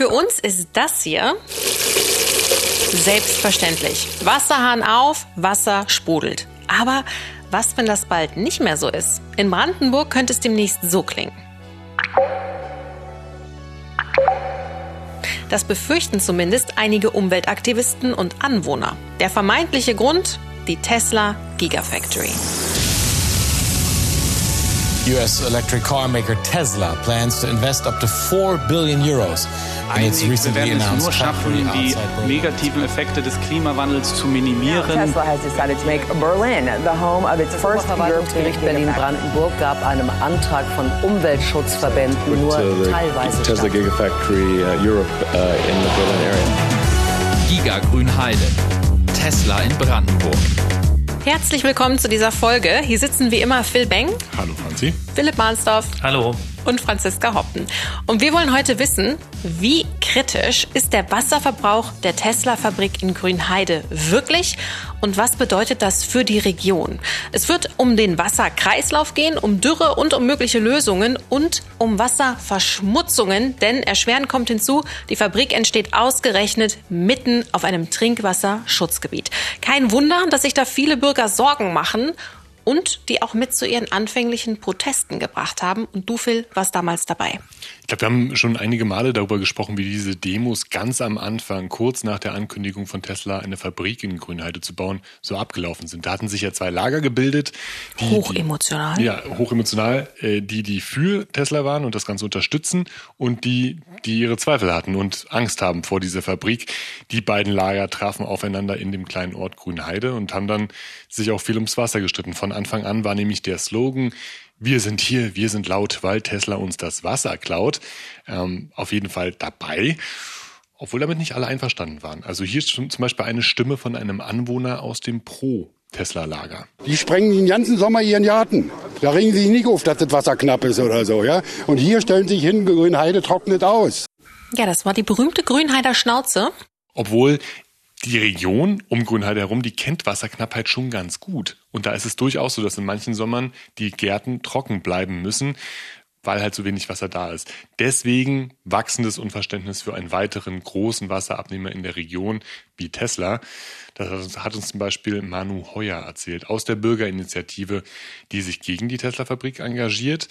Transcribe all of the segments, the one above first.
Für uns ist das hier selbstverständlich. Wasserhahn auf, Wasser sprudelt. Aber was, wenn das bald nicht mehr so ist? In Brandenburg könnte es demnächst so klingen. Das befürchten zumindest einige Umweltaktivisten und Anwohner. Der vermeintliche Grund? Die Tesla Gigafactory. US electric car maker Tesla plans to invest up to 4 billion euros Einig, wir werden es nur schaffen, die negativen Effekte des Klimawandels zu minimieren. Tesla has decided to make Berlin the home of its first Verwaltungsgericht. Berlin-Brandenburg gab einem Antrag von Umweltschutzverbänden nur the teilweise Tesla statt. Gigafactory uh, Europe uh, in the Berlin area. Giga Grünheide. Tesla in Brandenburg. Herzlich willkommen zu dieser Folge. Hier sitzen wie immer Phil Beng, Hallo Franzi. Philipp Mahnsdorf Hallo. und Franziska Hoppen. Und wir wollen heute wissen, wie kritisch ist der Wasserverbrauch der Tesla-Fabrik in Grünheide wirklich und was bedeutet das für die Region? Es wird um den Wasserkreislauf gehen, um Dürre und um mögliche Lösungen und um Wasserverschmutzungen, denn erschwerend kommt hinzu, die Fabrik entsteht ausgerechnet mitten auf einem Trinkwasserschutzgebiet. Kein Wunder, dass sich da viele Bürger Sorgen machen und die auch mit zu ihren anfänglichen Protesten gebracht haben. Und du, Phil, warst damals dabei. Ich glaube, wir haben schon einige Male darüber gesprochen, wie diese Demos ganz am Anfang, kurz nach der Ankündigung von Tesla, eine Fabrik in Grünheide zu bauen, so abgelaufen sind. Da hatten sich ja zwei Lager gebildet. Die, Hochemotional. Die, ja, hochemotional. Äh, die, die für Tesla waren und das Ganze unterstützen und die, die ihre Zweifel hatten und Angst haben vor dieser Fabrik. Die beiden Lager trafen aufeinander in dem kleinen Ort Grünheide und haben dann sich auch viel ums Wasser gestritten. Von Anfang an war nämlich der Slogan, wir sind hier, wir sind laut, weil Tesla uns das Wasser klaut. Ähm, auf jeden Fall dabei. Obwohl damit nicht alle einverstanden waren. Also hier ist zum Beispiel eine Stimme von einem Anwohner aus dem Pro-Tesla-Lager. Die sprengen den ganzen Sommer ihren Garten. Da regen sie sich nicht auf, dass das Wasser knapp ist oder so, ja. Und hier stellen sie sich hin, Grünheide trocknet aus. Ja, das war die berühmte Grünheider Schnauze. Obwohl die Region um Grünheide herum, die kennt Wasserknappheit schon ganz gut. Und da ist es durchaus so, dass in manchen Sommern die Gärten trocken bleiben müssen, weil halt so wenig Wasser da ist. Deswegen wachsendes Unverständnis für einen weiteren großen Wasserabnehmer in der Region wie Tesla. Das hat uns zum Beispiel Manu Heuer erzählt aus der Bürgerinitiative, die sich gegen die Tesla-Fabrik engagiert.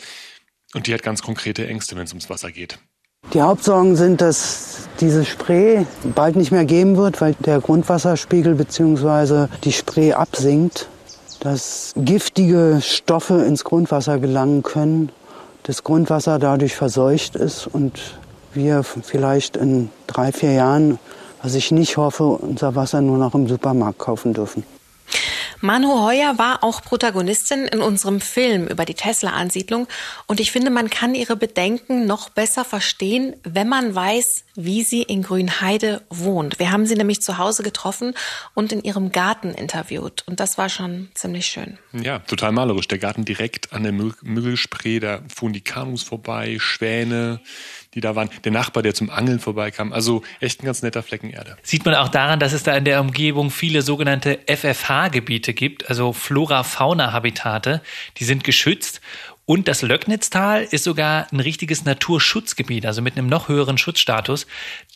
Und die hat ganz konkrete Ängste, wenn es ums Wasser geht. Die Hauptsorgen sind, dass diese Spree bald nicht mehr geben wird, weil der Grundwasserspiegel bzw. die Spree absinkt, dass giftige Stoffe ins Grundwasser gelangen können, das Grundwasser dadurch verseucht ist und wir vielleicht in drei, vier Jahren, was ich nicht hoffe, unser Wasser nur noch im Supermarkt kaufen dürfen. Manu Heuer war auch Protagonistin in unserem Film über die Tesla-Ansiedlung und ich finde, man kann ihre Bedenken noch besser verstehen, wenn man weiß, wie sie in Grünheide wohnt. Wir haben sie nämlich zu Hause getroffen und in ihrem Garten interviewt und das war schon ziemlich schön. Ja, total malerisch. Der Garten direkt an der Mü- Müggelspree, da fuhren die Kanus vorbei, Schwäne, die da waren. Der Nachbar, der zum Angeln vorbeikam. Also echt ein ganz netter Flecken Erde. Sieht man auch daran, dass es da in der Umgebung viele sogenannte FFH-Gebiete gibt, also Flora-Fauna-Habitate. Die sind geschützt. Und das Löcknitztal ist sogar ein richtiges Naturschutzgebiet, also mit einem noch höheren Schutzstatus.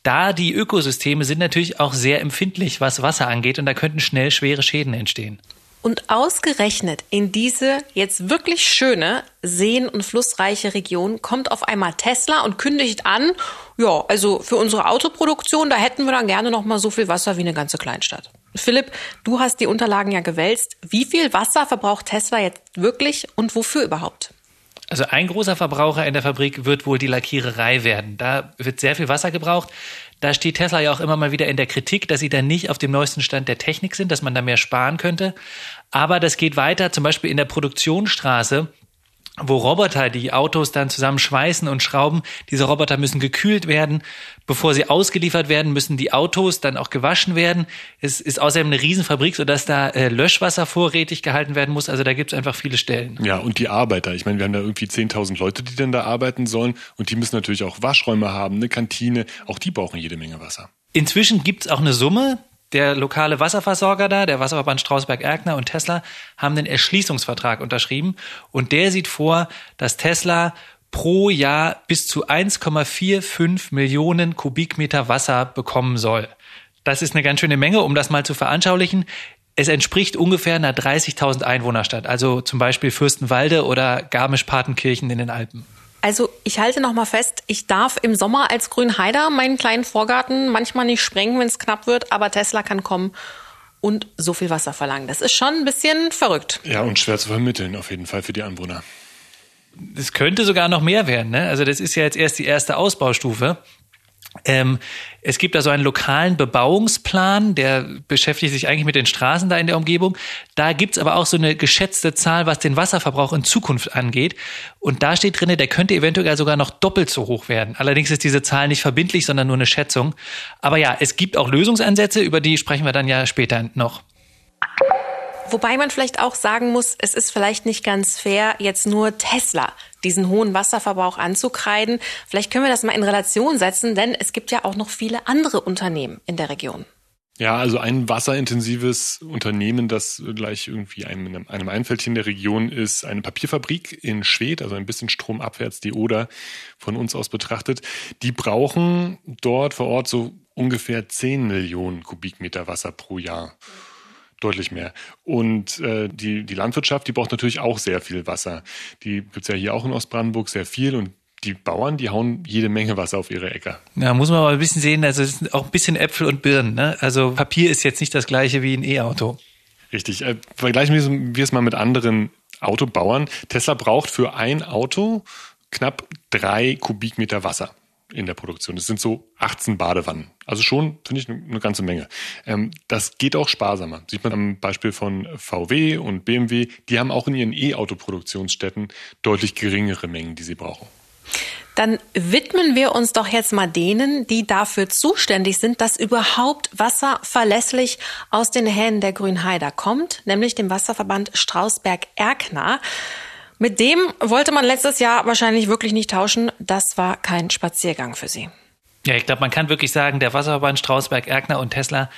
Da die Ökosysteme sind natürlich auch sehr empfindlich, was Wasser angeht, und da könnten schnell schwere Schäden entstehen. Und ausgerechnet in diese jetzt wirklich schöne, seen- und flussreiche Region kommt auf einmal Tesla und kündigt an, ja, also für unsere Autoproduktion, da hätten wir dann gerne noch mal so viel Wasser wie eine ganze Kleinstadt. Philipp, du hast die Unterlagen ja gewälzt. Wie viel Wasser verbraucht Tesla jetzt wirklich und wofür überhaupt? Also ein großer Verbraucher in der Fabrik wird wohl die Lackiererei werden. Da wird sehr viel Wasser gebraucht. Da steht Tesla ja auch immer mal wieder in der Kritik, dass sie da nicht auf dem neuesten Stand der Technik sind, dass man da mehr sparen könnte. Aber das geht weiter, zum Beispiel in der Produktionsstraße wo Roboter die Autos dann zusammen schweißen und schrauben. Diese Roboter müssen gekühlt werden. Bevor sie ausgeliefert werden, müssen die Autos dann auch gewaschen werden. Es ist außerdem eine Riesenfabrik, sodass da äh, Löschwasser vorrätig gehalten werden muss. Also da gibt es einfach viele Stellen. Ja, und die Arbeiter. Ich meine, wir haben da irgendwie 10.000 Leute, die dann da arbeiten sollen. Und die müssen natürlich auch Waschräume haben, eine Kantine. Auch die brauchen jede Menge Wasser. Inzwischen gibt es auch eine Summe. Der lokale Wasserversorger da, der Wasserverband Strausberg-Erkner und Tesla haben den Erschließungsvertrag unterschrieben. Und der sieht vor, dass Tesla pro Jahr bis zu 1,45 Millionen Kubikmeter Wasser bekommen soll. Das ist eine ganz schöne Menge, um das mal zu veranschaulichen. Es entspricht ungefähr einer 30.000 Einwohnerstadt, also zum Beispiel Fürstenwalde oder Garmisch-Partenkirchen in den Alpen. Also ich halte noch mal fest, ich darf im Sommer als Grünheider meinen kleinen Vorgarten manchmal nicht sprengen, wenn es knapp wird, aber Tesla kann kommen und so viel Wasser verlangen. Das ist schon ein bisschen verrückt. Ja, und schwer zu vermitteln auf jeden Fall für die Anwohner. Es könnte sogar noch mehr werden. Ne? Also das ist ja jetzt erst die erste Ausbaustufe. Ähm, es gibt da so einen lokalen Bebauungsplan, der beschäftigt sich eigentlich mit den Straßen da in der Umgebung. Da gibt's aber auch so eine geschätzte Zahl, was den Wasserverbrauch in Zukunft angeht. Und da steht drin, der könnte eventuell sogar noch doppelt so hoch werden. Allerdings ist diese Zahl nicht verbindlich, sondern nur eine Schätzung. Aber ja, es gibt auch Lösungsansätze, über die sprechen wir dann ja später noch. Wobei man vielleicht auch sagen muss, es ist vielleicht nicht ganz fair, jetzt nur Tesla diesen hohen Wasserverbrauch anzukreiden. Vielleicht können wir das mal in Relation setzen, denn es gibt ja auch noch viele andere Unternehmen in der Region. Ja, also ein wasserintensives Unternehmen, das gleich irgendwie einem, einem einfällt hier in der Region, ist eine Papierfabrik in Schwedt, also ein bisschen stromabwärts die Oder von uns aus betrachtet. Die brauchen dort vor Ort so ungefähr 10 Millionen Kubikmeter Wasser pro Jahr deutlich mehr. Und äh, die, die Landwirtschaft, die braucht natürlich auch sehr viel Wasser. Die gibt's ja hier auch in Ostbrandenburg sehr viel und die Bauern, die hauen jede Menge Wasser auf ihre Äcker. Ja, muss man aber ein bisschen sehen, also es sind auch ein bisschen Äpfel und Birnen. Ne? Also Papier ist jetzt nicht das gleiche wie ein E-Auto. Richtig. Äh, vergleichen wir es mal mit anderen Autobauern. Tesla braucht für ein Auto knapp drei Kubikmeter Wasser in der Produktion. Das sind so 18 Badewannen. Also schon, finde ich, eine ganze Menge. Ähm, das geht auch sparsamer. Sieht man am Beispiel von VW und BMW. Die haben auch in ihren E-Auto-Produktionsstätten deutlich geringere Mengen, die sie brauchen. Dann widmen wir uns doch jetzt mal denen, die dafür zuständig sind, dass überhaupt Wasser verlässlich aus den Hähnen der Grünheider kommt, nämlich dem Wasserverband Strausberg-Erkner. Mit dem wollte man letztes Jahr wahrscheinlich wirklich nicht tauschen. Das war kein Spaziergang für sie. Ja, ich glaube, man kann wirklich sagen, der Wasserverband Strausberg, Erkner und Tesla,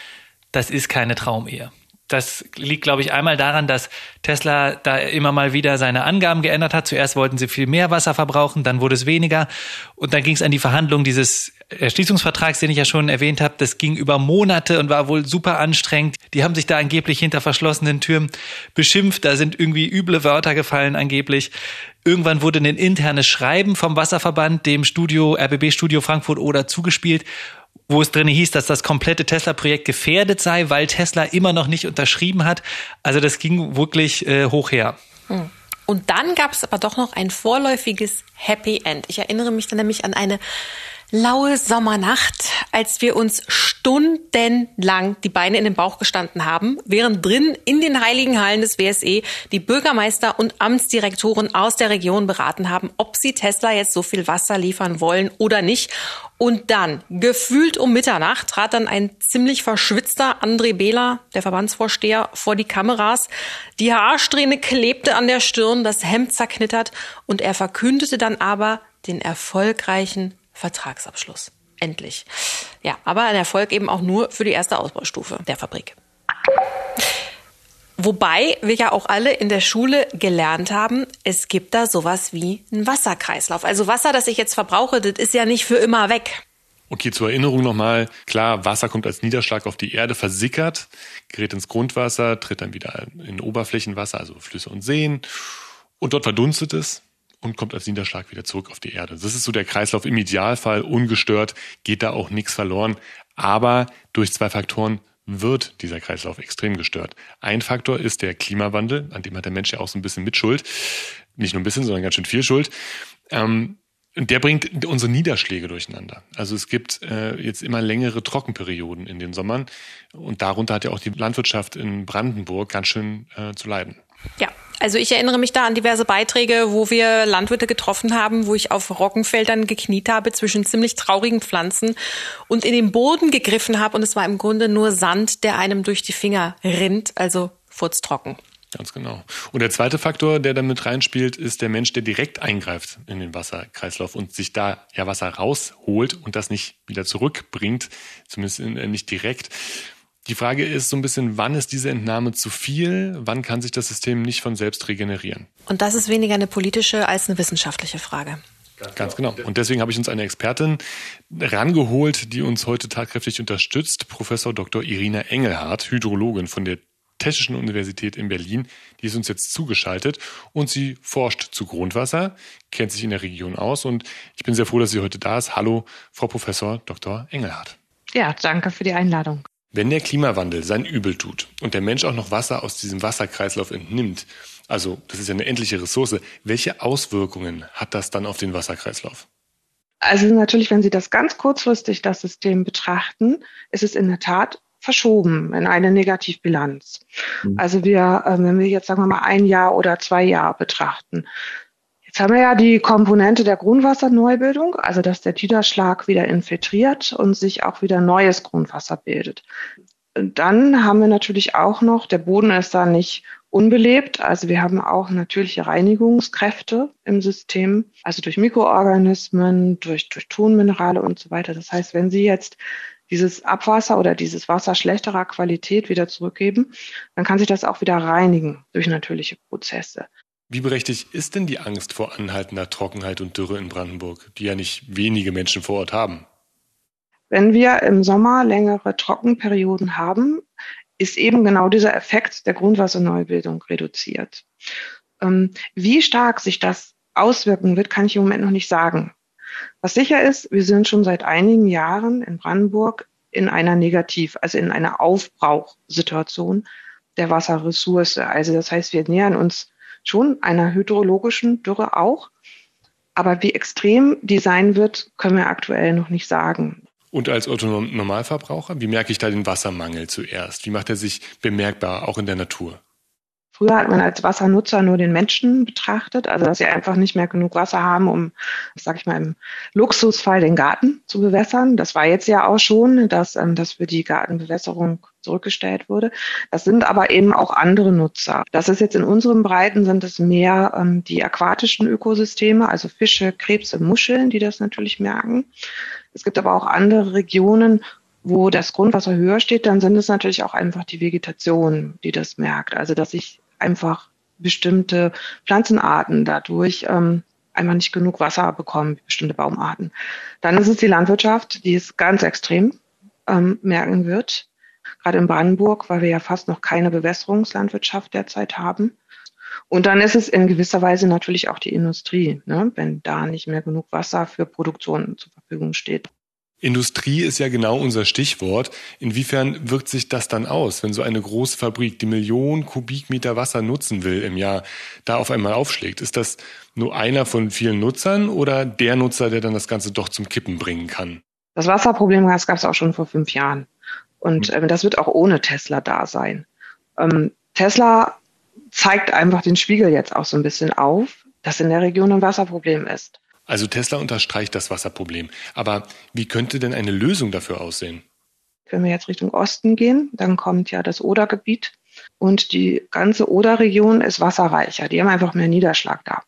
das ist keine Traumehe. Das liegt, glaube ich, einmal daran, dass Tesla da immer mal wieder seine Angaben geändert hat. Zuerst wollten sie viel mehr Wasser verbrauchen, dann wurde es weniger. Und dann ging es an die Verhandlung dieses Erschließungsvertrags, den ich ja schon erwähnt habe. Das ging über Monate und war wohl super anstrengend. Die haben sich da angeblich hinter verschlossenen Türen beschimpft. Da sind irgendwie üble Wörter gefallen angeblich. Irgendwann wurde ein internes Schreiben vom Wasserverband dem Studio, RBB Studio Frankfurt oder zugespielt wo es drin hieß, dass das komplette Tesla-Projekt gefährdet sei, weil Tesla immer noch nicht unterschrieben hat. Also das ging wirklich äh, hoch her. Hm. Und dann gab es aber doch noch ein vorläufiges Happy End. Ich erinnere mich dann nämlich an eine laue Sommernacht, als wir uns stundenlang die Beine in den Bauch gestanden haben, während drin in den heiligen Hallen des WSE die Bürgermeister und Amtsdirektoren aus der Region beraten haben, ob sie Tesla jetzt so viel Wasser liefern wollen oder nicht. Und dann, gefühlt um Mitternacht, trat dann ein ziemlich verschwitzter André Behler, der Verbandsvorsteher, vor die Kameras. Die Haarsträhne klebte an der Stirn, das Hemd zerknittert und er verkündete dann aber den erfolgreichen Vertragsabschluss. Endlich. Ja, aber ein Erfolg eben auch nur für die erste Ausbaustufe der Fabrik. Wobei wir ja auch alle in der Schule gelernt haben, es gibt da sowas wie einen Wasserkreislauf. Also Wasser, das ich jetzt verbrauche, das ist ja nicht für immer weg. Okay, zur Erinnerung nochmal. Klar, Wasser kommt als Niederschlag auf die Erde, versickert, gerät ins Grundwasser, tritt dann wieder in Oberflächenwasser, also Flüsse und Seen. Und dort verdunstet es und kommt als Niederschlag wieder zurück auf die Erde. Das ist so der Kreislauf im Idealfall, ungestört, geht da auch nichts verloren. Aber durch zwei Faktoren wird dieser Kreislauf extrem gestört. Ein Faktor ist der Klimawandel, an dem hat der Mensch ja auch so ein bisschen Mitschuld. Nicht nur ein bisschen, sondern ganz schön viel Schuld. Ähm, der bringt unsere Niederschläge durcheinander. Also es gibt äh, jetzt immer längere Trockenperioden in den Sommern und darunter hat ja auch die Landwirtschaft in Brandenburg ganz schön äh, zu leiden. Ja, also ich erinnere mich da an diverse Beiträge, wo wir Landwirte getroffen haben, wo ich auf Roggenfeldern gekniet habe zwischen ziemlich traurigen Pflanzen und in den Boden gegriffen habe und es war im Grunde nur Sand, der einem durch die Finger rinnt, also furztrocken. Ganz genau. Und der zweite Faktor, der damit reinspielt, ist der Mensch, der direkt eingreift in den Wasserkreislauf und sich da ja Wasser rausholt und das nicht wieder zurückbringt, zumindest äh, nicht direkt. Die Frage ist so ein bisschen, wann ist diese Entnahme zu viel? Wann kann sich das System nicht von selbst regenerieren? Und das ist weniger eine politische als eine wissenschaftliche Frage. Ganz genau. Und deswegen habe ich uns eine Expertin rangeholt, die uns heute tatkräftig unterstützt, Professor Dr. Irina Engelhardt, Hydrologin von der Technischen Universität in Berlin. Die ist uns jetzt zugeschaltet und sie forscht zu Grundwasser, kennt sich in der Region aus und ich bin sehr froh, dass sie heute da ist. Hallo, Frau Professor Dr. Engelhardt. Ja, danke für die Einladung. Wenn der Klimawandel sein Übel tut und der Mensch auch noch Wasser aus diesem Wasserkreislauf entnimmt, also das ist ja eine endliche Ressource, welche Auswirkungen hat das dann auf den Wasserkreislauf? Also natürlich, wenn Sie das ganz kurzfristig das System betrachten, ist es in der Tat verschoben in eine Negativbilanz. Mhm. Also wir, äh, wenn wir jetzt sagen wir mal ein Jahr oder zwei Jahre betrachten, Jetzt haben wir ja die Komponente der Grundwasserneubildung, also dass der Niederschlag wieder infiltriert und sich auch wieder neues Grundwasser bildet. Dann haben wir natürlich auch noch, der Boden ist da nicht unbelebt, also wir haben auch natürliche Reinigungskräfte im System, also durch Mikroorganismen, durch, durch Tonminerale und so weiter. Das heißt, wenn Sie jetzt dieses Abwasser oder dieses Wasser schlechterer Qualität wieder zurückgeben, dann kann sich das auch wieder reinigen durch natürliche Prozesse. Wie berechtigt ist denn die Angst vor anhaltender Trockenheit und Dürre in Brandenburg, die ja nicht wenige Menschen vor Ort haben? Wenn wir im Sommer längere Trockenperioden haben, ist eben genau dieser Effekt der Grundwasserneubildung reduziert. Ähm, wie stark sich das auswirken wird, kann ich im Moment noch nicht sagen. Was sicher ist, wir sind schon seit einigen Jahren in Brandenburg in einer Negativ, also in einer Aufbrauchsituation der Wasserressource. Also das heißt, wir nähern uns schon einer hydrologischen Dürre auch. Aber wie extrem die sein wird, können wir aktuell noch nicht sagen. Und als Autonormalverbraucher, wie merke ich da den Wassermangel zuerst? Wie macht er sich bemerkbar, auch in der Natur? Früher hat man als Wassernutzer nur den Menschen betrachtet, also dass sie einfach nicht mehr genug Wasser haben, um, sag ich mal, im Luxusfall den Garten zu bewässern. Das war jetzt ja auch schon, dass ähm, das für die Gartenbewässerung zurückgestellt wurde. Das sind aber eben auch andere Nutzer. Das ist jetzt in unseren Breiten sind es mehr ähm, die aquatischen Ökosysteme, also Fische, Krebse, Muscheln, die das natürlich merken. Es gibt aber auch andere Regionen, wo das Grundwasser höher steht, dann sind es natürlich auch einfach die Vegetation, die das merkt. Also dass ich einfach bestimmte Pflanzenarten dadurch ähm, einfach nicht genug Wasser bekommen, bestimmte Baumarten. Dann ist es die Landwirtschaft, die es ganz extrem ähm, merken wird. Gerade in Brandenburg, weil wir ja fast noch keine Bewässerungslandwirtschaft derzeit haben. Und dann ist es in gewisser Weise natürlich auch die Industrie, ne, wenn da nicht mehr genug Wasser für Produktion zur Verfügung steht. Industrie ist ja genau unser Stichwort. Inwiefern wirkt sich das dann aus, wenn so eine große Fabrik, die Millionen Kubikmeter Wasser nutzen will im Jahr, da auf einmal aufschlägt? Ist das nur einer von vielen Nutzern oder der Nutzer, der dann das Ganze doch zum Kippen bringen kann? Das Wasserproblem gab es auch schon vor fünf Jahren. Und hm. äh, das wird auch ohne Tesla da sein. Ähm, Tesla zeigt einfach den Spiegel jetzt auch so ein bisschen auf, dass in der Region ein Wasserproblem ist. Also Tesla unterstreicht das Wasserproblem. Aber wie könnte denn eine Lösung dafür aussehen? Wenn wir jetzt Richtung Osten gehen, dann kommt ja das Odergebiet und die ganze Oderregion ist wasserreicher. Die haben einfach mehr Niederschlag da.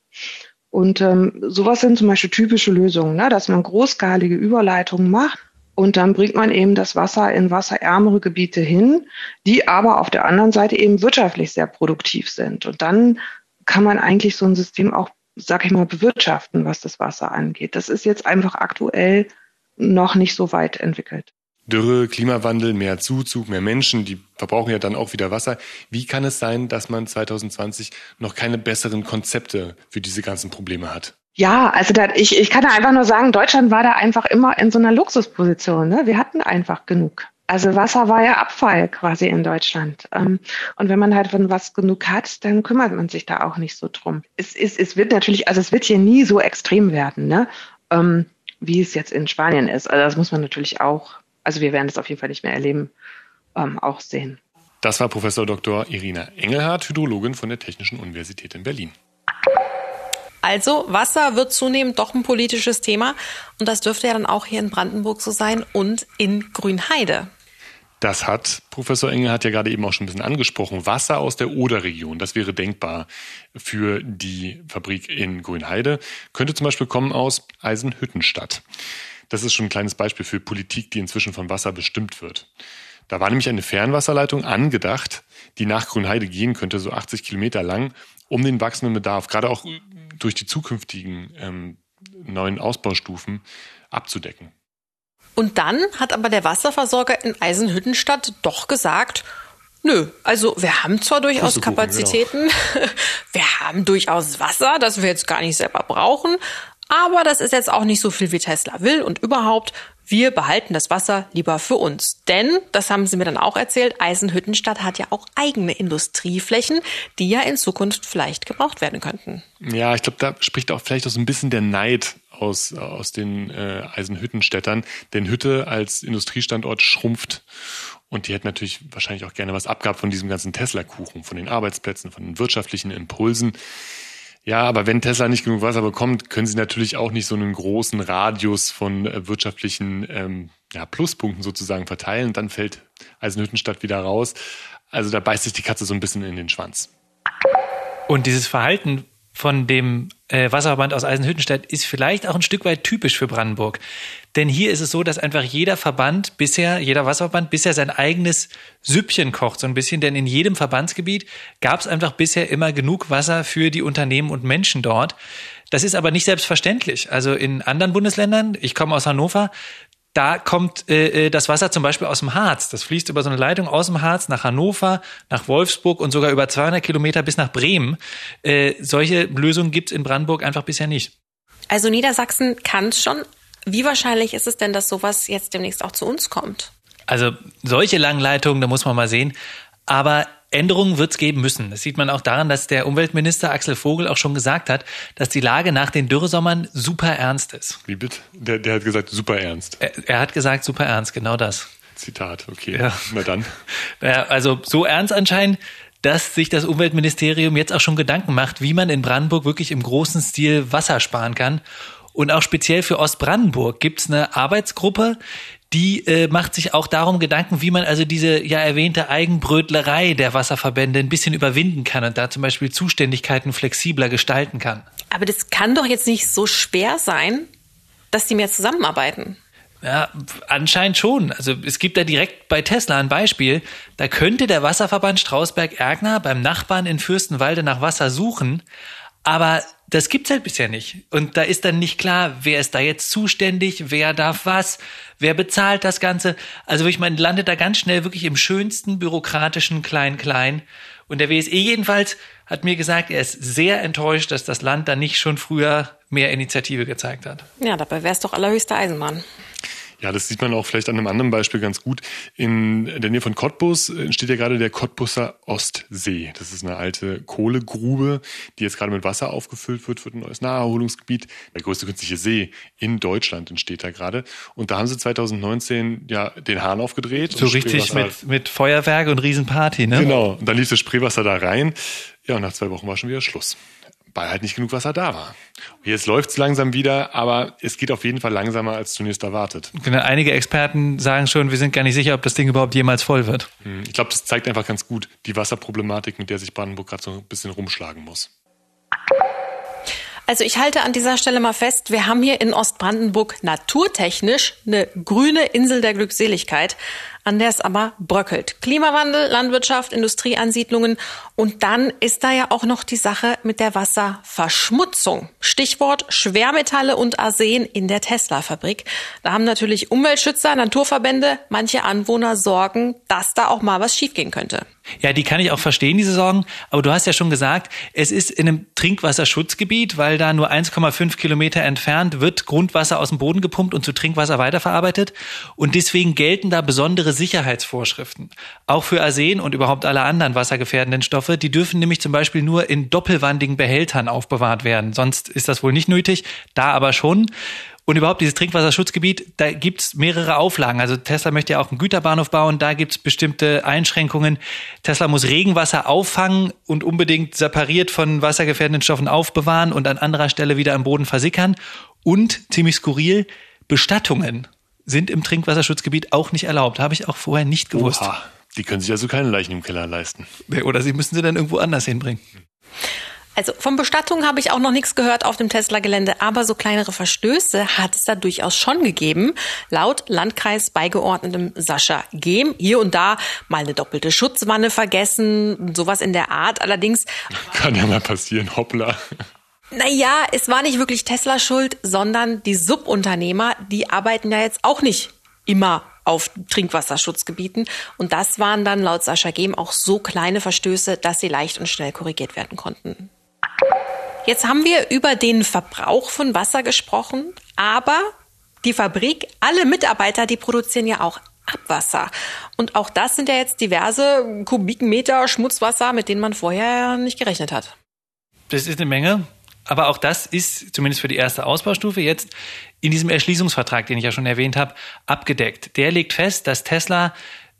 Und ähm, sowas sind zum Beispiel typische Lösungen, ne? dass man großskalige Überleitungen macht und dann bringt man eben das Wasser in wasserärmere Gebiete hin, die aber auf der anderen Seite eben wirtschaftlich sehr produktiv sind. Und dann kann man eigentlich so ein System auch sag ich mal, bewirtschaften, was das Wasser angeht. Das ist jetzt einfach aktuell noch nicht so weit entwickelt. Dürre, Klimawandel, mehr Zuzug, mehr Menschen, die verbrauchen ja dann auch wieder Wasser. Wie kann es sein, dass man 2020 noch keine besseren Konzepte für diese ganzen Probleme hat? Ja, also da, ich, ich kann da einfach nur sagen, Deutschland war da einfach immer in so einer Luxusposition. Ne? Wir hatten einfach genug. Also Wasser war ja Abfall quasi in Deutschland. Ähm, und wenn man halt von was genug hat, dann kümmert man sich da auch nicht so drum. Es, es, es wird natürlich, also es wird hier nie so extrem werden, ne? Ähm, wie es jetzt in Spanien ist. Also das muss man natürlich auch, also wir werden es auf jeden Fall nicht mehr erleben, ähm, auch sehen. Das war Professor Dr. Irina Engelhardt, Hydrologin von der Technischen Universität in Berlin. Also Wasser wird zunehmend doch ein politisches Thema und das dürfte ja dann auch hier in Brandenburg so sein und in Grünheide. Das hat Professor Engel hat ja gerade eben auch schon ein bisschen angesprochen. Wasser aus der Oderregion, das wäre denkbar für die Fabrik in Grünheide. Könnte zum Beispiel kommen aus Eisenhüttenstadt. Das ist schon ein kleines Beispiel für Politik, die inzwischen von Wasser bestimmt wird. Da war nämlich eine Fernwasserleitung angedacht, die nach Grünheide gehen könnte, so 80 Kilometer lang, um den wachsenden Bedarf, gerade auch durch die zukünftigen ähm, neuen Ausbaustufen abzudecken. Und dann hat aber der Wasserversorger in Eisenhüttenstadt doch gesagt, Nö, also wir haben zwar durchaus Pustekuchen, Kapazitäten, wir haben durchaus Wasser, das wir jetzt gar nicht selber brauchen, aber das ist jetzt auch nicht so viel, wie Tesla will und überhaupt, wir behalten das Wasser lieber für uns. Denn, das haben sie mir dann auch erzählt, Eisenhüttenstadt hat ja auch eigene Industrieflächen, die ja in Zukunft vielleicht gebraucht werden könnten. Ja, ich glaube, da spricht auch vielleicht auch so ein bisschen der Neid aus, aus den äh, Eisenhüttenstädtern. Denn Hütte als Industriestandort schrumpft. Und die hätten natürlich wahrscheinlich auch gerne was abgehabt von diesem ganzen Tesla-Kuchen, von den Arbeitsplätzen, von den wirtschaftlichen Impulsen. Ja, aber wenn Tesla nicht genug Wasser bekommt, können sie natürlich auch nicht so einen großen Radius von äh, wirtschaftlichen ähm, ja, Pluspunkten sozusagen verteilen. Dann fällt Eisenhüttenstadt wieder raus. Also da beißt sich die Katze so ein bisschen in den Schwanz. Und dieses Verhalten von dem äh, Wasserverband aus Eisenhüttenstadt ist vielleicht auch ein Stück weit typisch für Brandenburg. Denn hier ist es so, dass einfach jeder Verband bisher, jeder Wasserverband bisher sein eigenes Süppchen kocht, so ein bisschen. Denn in jedem Verbandsgebiet gab es einfach bisher immer genug Wasser für die Unternehmen und Menschen dort. Das ist aber nicht selbstverständlich. Also in anderen Bundesländern, ich komme aus Hannover, da kommt äh, äh, das Wasser zum Beispiel aus dem Harz. Das fließt über so eine Leitung aus dem Harz nach Hannover, nach Wolfsburg und sogar über 200 Kilometer bis nach Bremen. Äh, solche Lösungen gibt es in Brandenburg einfach bisher nicht. Also Niedersachsen kann es schon. Wie wahrscheinlich ist es denn, dass sowas jetzt demnächst auch zu uns kommt? Also solche langen Leitungen, da muss man mal sehen. Aber Änderungen wird es geben müssen. Das sieht man auch daran, dass der Umweltminister Axel Vogel auch schon gesagt hat, dass die Lage nach den Dürresommern super ernst ist. Wie bitte? Der, der hat gesagt, super ernst. Er, er hat gesagt, super ernst, genau das. Zitat, okay. Ja. Na dann. Ja, also so ernst anscheinend, dass sich das Umweltministerium jetzt auch schon Gedanken macht, wie man in Brandenburg wirklich im großen Stil Wasser sparen kann. Und auch speziell für Ostbrandenburg gibt es eine Arbeitsgruppe, die äh, macht sich auch darum Gedanken, wie man also diese ja erwähnte Eigenbrötlerei der Wasserverbände ein bisschen überwinden kann und da zum Beispiel Zuständigkeiten flexibler gestalten kann. Aber das kann doch jetzt nicht so schwer sein, dass die mehr zusammenarbeiten. Ja, anscheinend schon. Also es gibt da direkt bei Tesla ein Beispiel. Da könnte der Wasserverband Strausberg-Ergner beim Nachbarn in Fürstenwalde nach Wasser suchen, aber das gibt's halt bisher nicht. Und da ist dann nicht klar, wer ist da jetzt zuständig, wer darf was, wer bezahlt das Ganze. Also ich meine, landet da ganz schnell wirklich im schönsten bürokratischen Klein-Klein. Und der WSE jedenfalls hat mir gesagt, er ist sehr enttäuscht, dass das Land da nicht schon früher mehr Initiative gezeigt hat. Ja, dabei wäre es doch allerhöchste Eisenbahn. Ja, das sieht man auch vielleicht an einem anderen Beispiel ganz gut. In der Nähe von Cottbus entsteht ja gerade der Cottbuser Ostsee. Das ist eine alte Kohlegrube, die jetzt gerade mit Wasser aufgefüllt wird für ein neues Naherholungsgebiet. Der größte künstliche See in Deutschland entsteht da gerade. Und da haben sie 2019 ja den Hahn aufgedreht. So richtig mit, mit Feuerwerk und Riesenparty, ne? Genau. Und dann lief das Spreewasser da rein. Ja, und nach zwei Wochen war schon wieder Schluss weil halt nicht genug Wasser da war. Jetzt läuft es langsam wieder, aber es geht auf jeden Fall langsamer als zunächst erwartet. Genau, einige Experten sagen schon, wir sind gar nicht sicher, ob das Ding überhaupt jemals voll wird. Hm, ich glaube, das zeigt einfach ganz gut die Wasserproblematik, mit der sich Brandenburg gerade so ein bisschen rumschlagen muss. Also ich halte an dieser Stelle mal fest, wir haben hier in Ostbrandenburg naturtechnisch eine grüne Insel der Glückseligkeit, an der es aber bröckelt. Klimawandel, Landwirtschaft, Industrieansiedlungen und dann ist da ja auch noch die Sache mit der Wasserverschmutzung. Stichwort Schwermetalle und Arsen in der Tesla-Fabrik. Da haben natürlich Umweltschützer, Naturverbände, manche Anwohner Sorgen, dass da auch mal was schiefgehen könnte. Ja, die kann ich auch verstehen, diese Sorgen. Aber du hast ja schon gesagt, es ist in einem Trinkwasserschutzgebiet, weil da nur 1,5 Kilometer entfernt wird Grundwasser aus dem Boden gepumpt und zu Trinkwasser weiterverarbeitet. Und deswegen gelten da besondere Sicherheitsvorschriften. Auch für Arsen und überhaupt alle anderen wassergefährdenden Stoffe. Die dürfen nämlich zum Beispiel nur in doppelwandigen Behältern aufbewahrt werden. Sonst ist das wohl nicht nötig. Da aber schon. Und überhaupt dieses Trinkwasserschutzgebiet, da gibt's mehrere Auflagen. Also Tesla möchte ja auch einen Güterbahnhof bauen, da gibt's bestimmte Einschränkungen. Tesla muss Regenwasser auffangen und unbedingt separiert von wassergefährdenden Stoffen aufbewahren und an anderer Stelle wieder im Boden versickern. Und ziemlich skurril, Bestattungen sind im Trinkwasserschutzgebiet auch nicht erlaubt. Habe ich auch vorher nicht gewusst. Oha, die können sich also keine Leichen im Keller leisten. Oder sie müssen sie dann irgendwo anders hinbringen. Also von Bestattung habe ich auch noch nichts gehört auf dem Tesla-Gelände, aber so kleinere Verstöße hat es da durchaus schon gegeben. Laut Landkreis beigeordnetem Sascha Gehm. Hier und da mal eine doppelte Schutzwanne vergessen, sowas in der Art. Allerdings. Kann ja mal passieren, hoppla. Naja, es war nicht wirklich Tesla schuld, sondern die Subunternehmer, die arbeiten ja jetzt auch nicht immer auf Trinkwasserschutzgebieten. Und das waren dann laut Sascha Gehm auch so kleine Verstöße, dass sie leicht und schnell korrigiert werden konnten. Jetzt haben wir über den Verbrauch von Wasser gesprochen, aber die Fabrik, alle Mitarbeiter, die produzieren ja auch Abwasser. Und auch das sind ja jetzt diverse Kubikmeter Schmutzwasser, mit denen man vorher nicht gerechnet hat. Das ist eine Menge. Aber auch das ist zumindest für die erste Ausbaustufe jetzt in diesem Erschließungsvertrag, den ich ja schon erwähnt habe, abgedeckt. Der legt fest, dass Tesla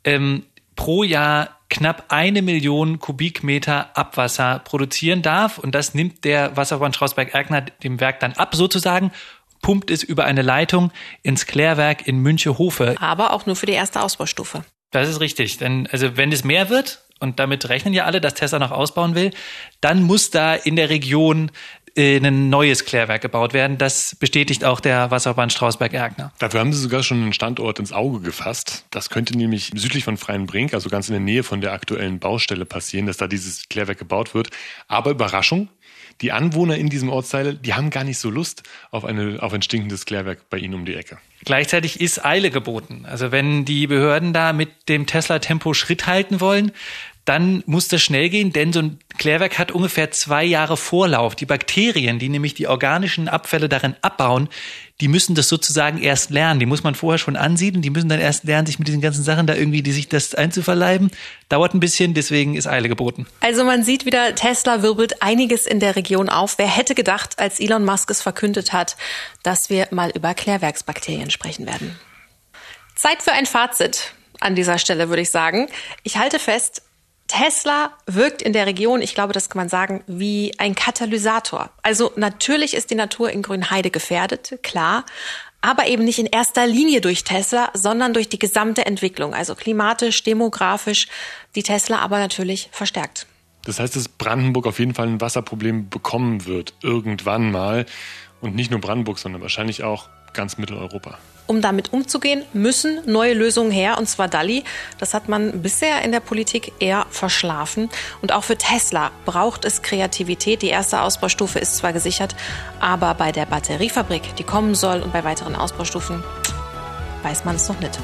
ähm, pro Jahr knapp eine Million Kubikmeter Abwasser produzieren darf. Und das nimmt der Wasserbahn Strausberg-Erkner dem Werk dann ab, sozusagen, pumpt es über eine Leitung ins Klärwerk in Münchehofe. Aber auch nur für die erste Ausbaustufe. Das ist richtig. Denn also wenn es mehr wird, und damit rechnen ja alle, dass Tesla noch ausbauen will, dann muss da in der Region äh, ein neues Klärwerk gebaut werden. Das bestätigt auch der Wasserbahn Strausberg-Erkner. Dafür haben sie sogar schon einen Standort ins Auge gefasst. Das könnte nämlich südlich von Freienbrink, also ganz in der Nähe von der aktuellen Baustelle passieren, dass da dieses Klärwerk gebaut wird. Aber Überraschung, die Anwohner in diesem Ortsteil, die haben gar nicht so Lust auf, eine, auf ein stinkendes Klärwerk bei ihnen um die Ecke. Gleichzeitig ist Eile geboten. Also wenn die Behörden da mit dem Tesla-Tempo Schritt halten wollen, dann muss das schnell gehen, denn so ein Klärwerk hat ungefähr zwei Jahre Vorlauf. Die Bakterien, die nämlich die organischen Abfälle darin abbauen, die müssen das sozusagen erst lernen. Die muss man vorher schon ansiedeln. Die müssen dann erst lernen, sich mit diesen ganzen Sachen da irgendwie, die sich das einzuverleiben. Dauert ein bisschen, deswegen ist Eile geboten. Also man sieht wieder, Tesla wirbelt einiges in der Region auf. Wer hätte gedacht, als Elon Musk es verkündet hat, dass wir mal über Klärwerksbakterien sprechen werden. Zeit für ein Fazit an dieser Stelle, würde ich sagen. Ich halte fest, Tesla wirkt in der Region, ich glaube, das kann man sagen, wie ein Katalysator. Also natürlich ist die Natur in Grünheide gefährdet, klar, aber eben nicht in erster Linie durch Tesla, sondern durch die gesamte Entwicklung, also klimatisch, demografisch, die Tesla aber natürlich verstärkt. Das heißt, dass Brandenburg auf jeden Fall ein Wasserproblem bekommen wird, irgendwann mal. Und nicht nur Brandenburg, sondern wahrscheinlich auch ganz Mitteleuropa. Um damit umzugehen, müssen neue Lösungen her, und zwar DALI. Das hat man bisher in der Politik eher verschlafen. Und auch für Tesla braucht es Kreativität. Die erste Ausbaustufe ist zwar gesichert, aber bei der Batteriefabrik, die kommen soll, und bei weiteren Ausbaustufen, weiß man es noch nicht.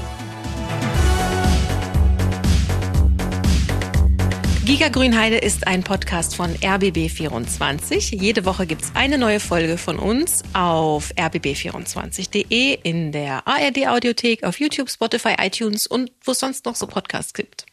Giga Grünheide ist ein Podcast von RBB24. Jede Woche gibt es eine neue Folge von uns auf rbb24.de, in der ARD Audiothek, auf YouTube, Spotify, iTunes und wo es sonst noch so Podcasts gibt.